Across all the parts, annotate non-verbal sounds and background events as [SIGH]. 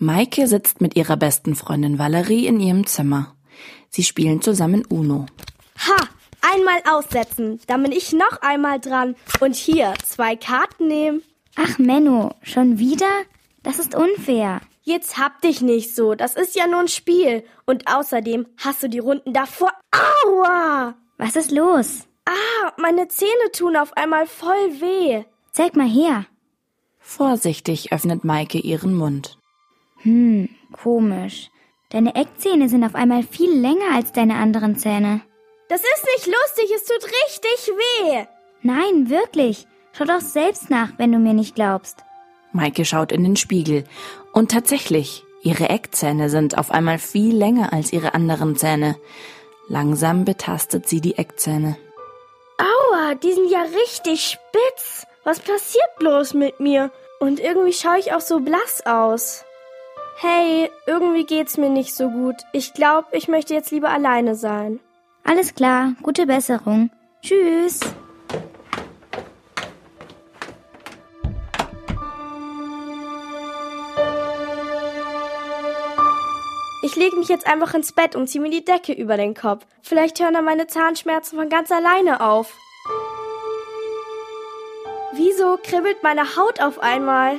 Maike sitzt mit ihrer besten Freundin Valerie in ihrem Zimmer. Sie spielen zusammen Uno. Ha! Einmal aussetzen, dann bin ich noch einmal dran. Und hier zwei Karten nehmen. Ach, Menno, schon wieder? Das ist unfair. Jetzt hab dich nicht so, das ist ja nur ein Spiel. Und außerdem hast du die Runden davor. Aua! Was ist los? Ah, meine Zähne tun auf einmal voll weh. Zeig mal her. Vorsichtig öffnet Maike ihren Mund. Hm, komisch. Deine Eckzähne sind auf einmal viel länger als deine anderen Zähne. Das ist nicht lustig, es tut richtig weh. Nein, wirklich. Schau doch selbst nach, wenn du mir nicht glaubst. Maike schaut in den Spiegel. Und tatsächlich, ihre Eckzähne sind auf einmal viel länger als ihre anderen Zähne. Langsam betastet sie die Eckzähne. Aua, die sind ja richtig spitz. Was passiert bloß mit mir? Und irgendwie schaue ich auch so blass aus. Hey, irgendwie geht's mir nicht so gut. Ich glaube, ich möchte jetzt lieber alleine sein. Alles klar, gute Besserung. Tschüss. Ich lege mich jetzt einfach ins Bett und ziehe mir die Decke über den Kopf. Vielleicht hören dann meine Zahnschmerzen von ganz alleine auf. Wieso kribbelt meine Haut auf einmal?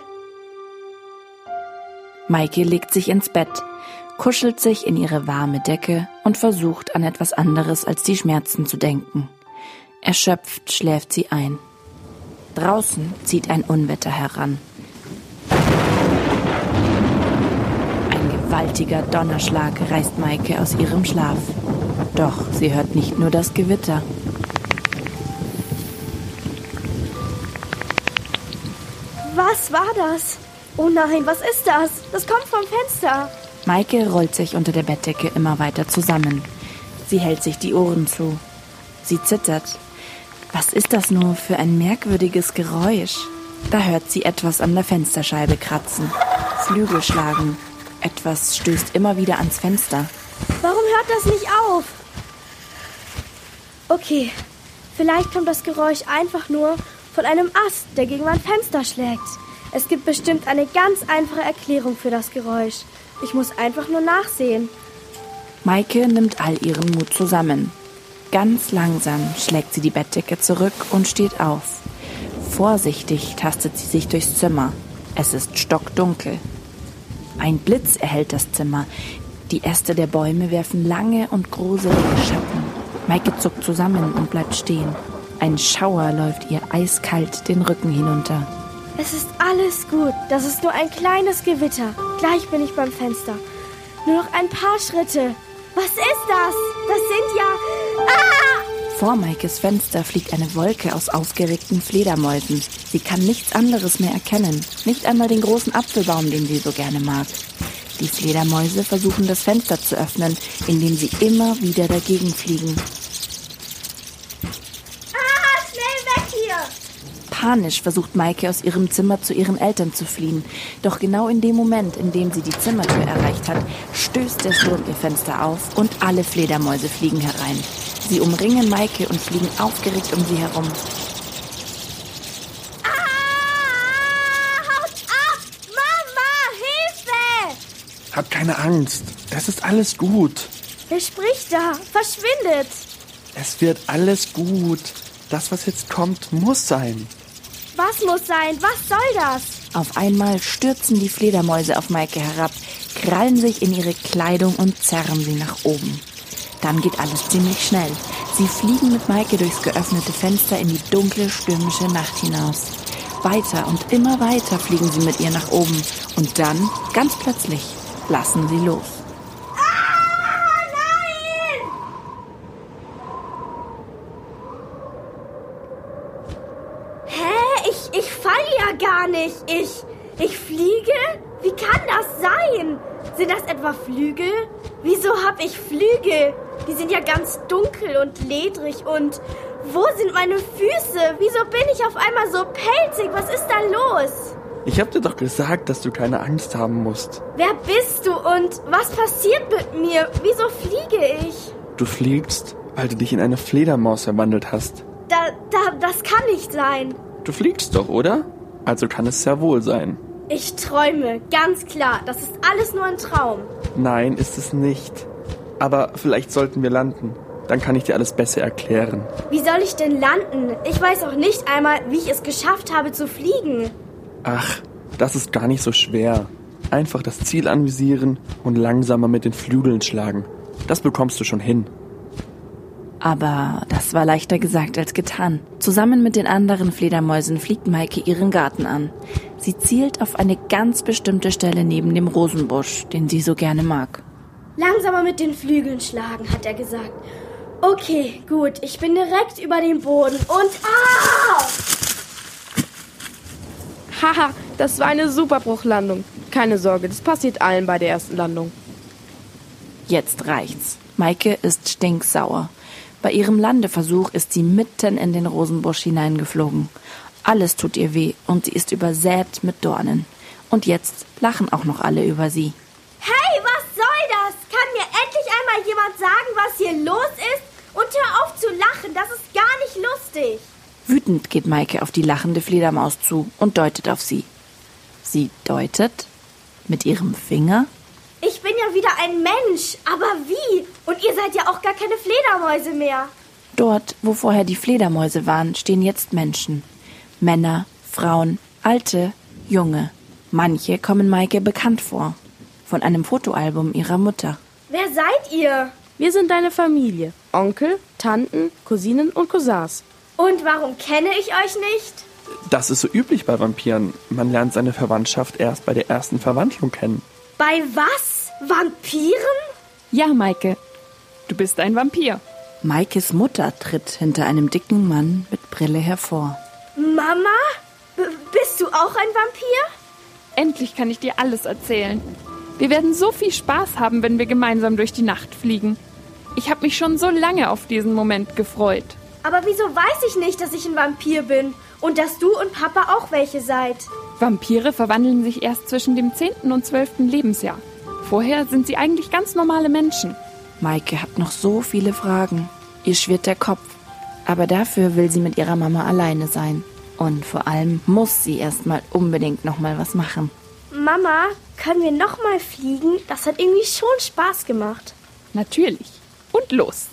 Maike legt sich ins Bett, kuschelt sich in ihre warme Decke und versucht an etwas anderes als die Schmerzen zu denken. Erschöpft schläft sie ein. Draußen zieht ein Unwetter heran. Ein gewaltiger Donnerschlag reißt Maike aus ihrem Schlaf. Doch sie hört nicht nur das Gewitter. Was war das? Oh nein, was ist das? Das kommt vom Fenster. Maike rollt sich unter der Bettdecke immer weiter zusammen. Sie hält sich die Ohren zu. Sie zittert. Was ist das nur für ein merkwürdiges Geräusch? Da hört sie etwas an der Fensterscheibe kratzen. Flügel schlagen. Etwas stößt immer wieder ans Fenster. Warum hört das nicht auf? Okay, vielleicht kommt das Geräusch einfach nur von einem Ast, der gegen mein Fenster schlägt. Es gibt bestimmt eine ganz einfache Erklärung für das Geräusch. Ich muss einfach nur nachsehen. Maike nimmt all ihren Mut zusammen. Ganz langsam schlägt sie die Bettdecke zurück und steht auf. Vorsichtig tastet sie sich durchs Zimmer. Es ist stockdunkel. Ein Blitz erhellt das Zimmer. Die Äste der Bäume werfen lange und gruselige Schatten. Maike zuckt zusammen und bleibt stehen. Ein Schauer läuft ihr eiskalt den Rücken hinunter. Es ist alles gut. Das ist nur ein kleines Gewitter. Gleich bin ich beim Fenster. Nur noch ein paar Schritte. Was ist das? Das sind ja. Ah! Vor Maikes Fenster fliegt eine Wolke aus aufgeregten Fledermäusen. Sie kann nichts anderes mehr erkennen. Nicht einmal den großen Apfelbaum, den sie so gerne mag. Die Fledermäuse versuchen das Fenster zu öffnen, indem sie immer wieder dagegen fliegen. Ah, schnell weg hier! Panisch versucht Maike aus ihrem Zimmer zu ihren Eltern zu fliehen. Doch genau in dem Moment, in dem sie die Zimmertür erreicht hat, stößt der Sturm ihr Fenster auf und alle Fledermäuse fliegen herein. Sie umringen Maike und fliegen aufgeregt um sie herum. Ah! Haut ab! Mama, Hilfe! Hab keine Angst. Es ist alles gut. Wer spricht da? Verschwindet! Es wird alles gut. Das, was jetzt kommt, muss sein. Was muss sein? Was soll das? Auf einmal stürzen die Fledermäuse auf Maike herab, krallen sich in ihre Kleidung und zerren sie nach oben. Dann geht alles ziemlich schnell. Sie fliegen mit Maike durchs geöffnete Fenster in die dunkle, stürmische Nacht hinaus. Weiter und immer weiter fliegen sie mit ihr nach oben. Und dann, ganz plötzlich, lassen sie los. Ah, nein! Hä? Ich, ich fall ja gar nicht. Ich, ich fliege? Wie kann das sein? Sind das etwa Flügel? Wieso hab ich Flügel? Die sind ja ganz dunkel und ledrig und wo sind meine Füße? Wieso bin ich auf einmal so pelzig? Was ist da los? Ich hab dir doch gesagt, dass du keine Angst haben musst. Wer bist du und was passiert mit mir? Wieso fliege ich? Du fliegst, weil du dich in eine Fledermaus verwandelt hast. Da, da, das kann nicht sein. Du fliegst doch, oder? Also kann es sehr wohl sein. Ich träume, ganz klar. Das ist alles nur ein Traum. Nein, ist es nicht. Aber vielleicht sollten wir landen. Dann kann ich dir alles besser erklären. Wie soll ich denn landen? Ich weiß auch nicht einmal, wie ich es geschafft habe zu fliegen. Ach, das ist gar nicht so schwer. Einfach das Ziel anvisieren und langsamer mit den Flügeln schlagen. Das bekommst du schon hin. Aber das war leichter gesagt als getan. Zusammen mit den anderen Fledermäusen fliegt Maike ihren Garten an. Sie zielt auf eine ganz bestimmte Stelle neben dem Rosenbusch, den sie so gerne mag. Langsamer mit den Flügeln schlagen, hat er gesagt. Okay, gut. Ich bin direkt über dem Boden und. Ah! [LAUGHS] Haha, das war eine super Bruchlandung. Keine Sorge, das passiert allen bei der ersten Landung. Jetzt reicht's. Maike ist stinksauer. Bei ihrem Landeversuch ist sie mitten in den Rosenbusch hineingeflogen. Alles tut ihr weh und sie ist übersät mit Dornen. Und jetzt lachen auch noch alle über sie. Hey, was soll das? Kann mir endlich einmal jemand sagen, was hier los ist? Und hör auf zu lachen, das ist gar nicht lustig. Wütend geht Maike auf die lachende Fledermaus zu und deutet auf sie. Sie deutet mit ihrem Finger. Ich bin ja wieder ein Mensch, aber wie? Und ihr seid ja auch gar keine Fledermäuse mehr. Dort, wo vorher die Fledermäuse waren, stehen jetzt Menschen. Männer, Frauen, Alte, Junge. Manche kommen Maike bekannt vor. Von einem Fotoalbum ihrer Mutter. Wer seid ihr? Wir sind deine Familie. Onkel, Tanten, Cousinen und Cousins. Und warum kenne ich euch nicht? Das ist so üblich bei Vampiren. Man lernt seine Verwandtschaft erst bei der ersten Verwandlung kennen. Bei was? Vampiren? Ja, Maike, du bist ein Vampir. Maikes Mutter tritt hinter einem dicken Mann mit Brille hervor. Mama? B bist du auch ein Vampir? Endlich kann ich dir alles erzählen. Wir werden so viel Spaß haben, wenn wir gemeinsam durch die Nacht fliegen. Ich habe mich schon so lange auf diesen Moment gefreut. Aber wieso weiß ich nicht, dass ich ein Vampir bin? Und dass du und Papa auch welche seid? Vampire verwandeln sich erst zwischen dem 10. und 12. Lebensjahr. Vorher sind sie eigentlich ganz normale Menschen. Maike hat noch so viele Fragen. Ihr schwirrt der Kopf. Aber dafür will sie mit ihrer Mama alleine sein. Und vor allem muss sie erstmal unbedingt nochmal was machen. Mama, können wir nochmal fliegen? Das hat irgendwie schon Spaß gemacht. Natürlich. Und los.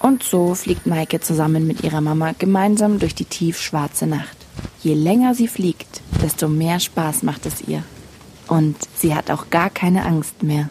Und so fliegt Maike zusammen mit ihrer Mama gemeinsam durch die tiefschwarze Nacht. Je länger sie fliegt, desto mehr Spaß macht es ihr. Und sie hat auch gar keine Angst mehr.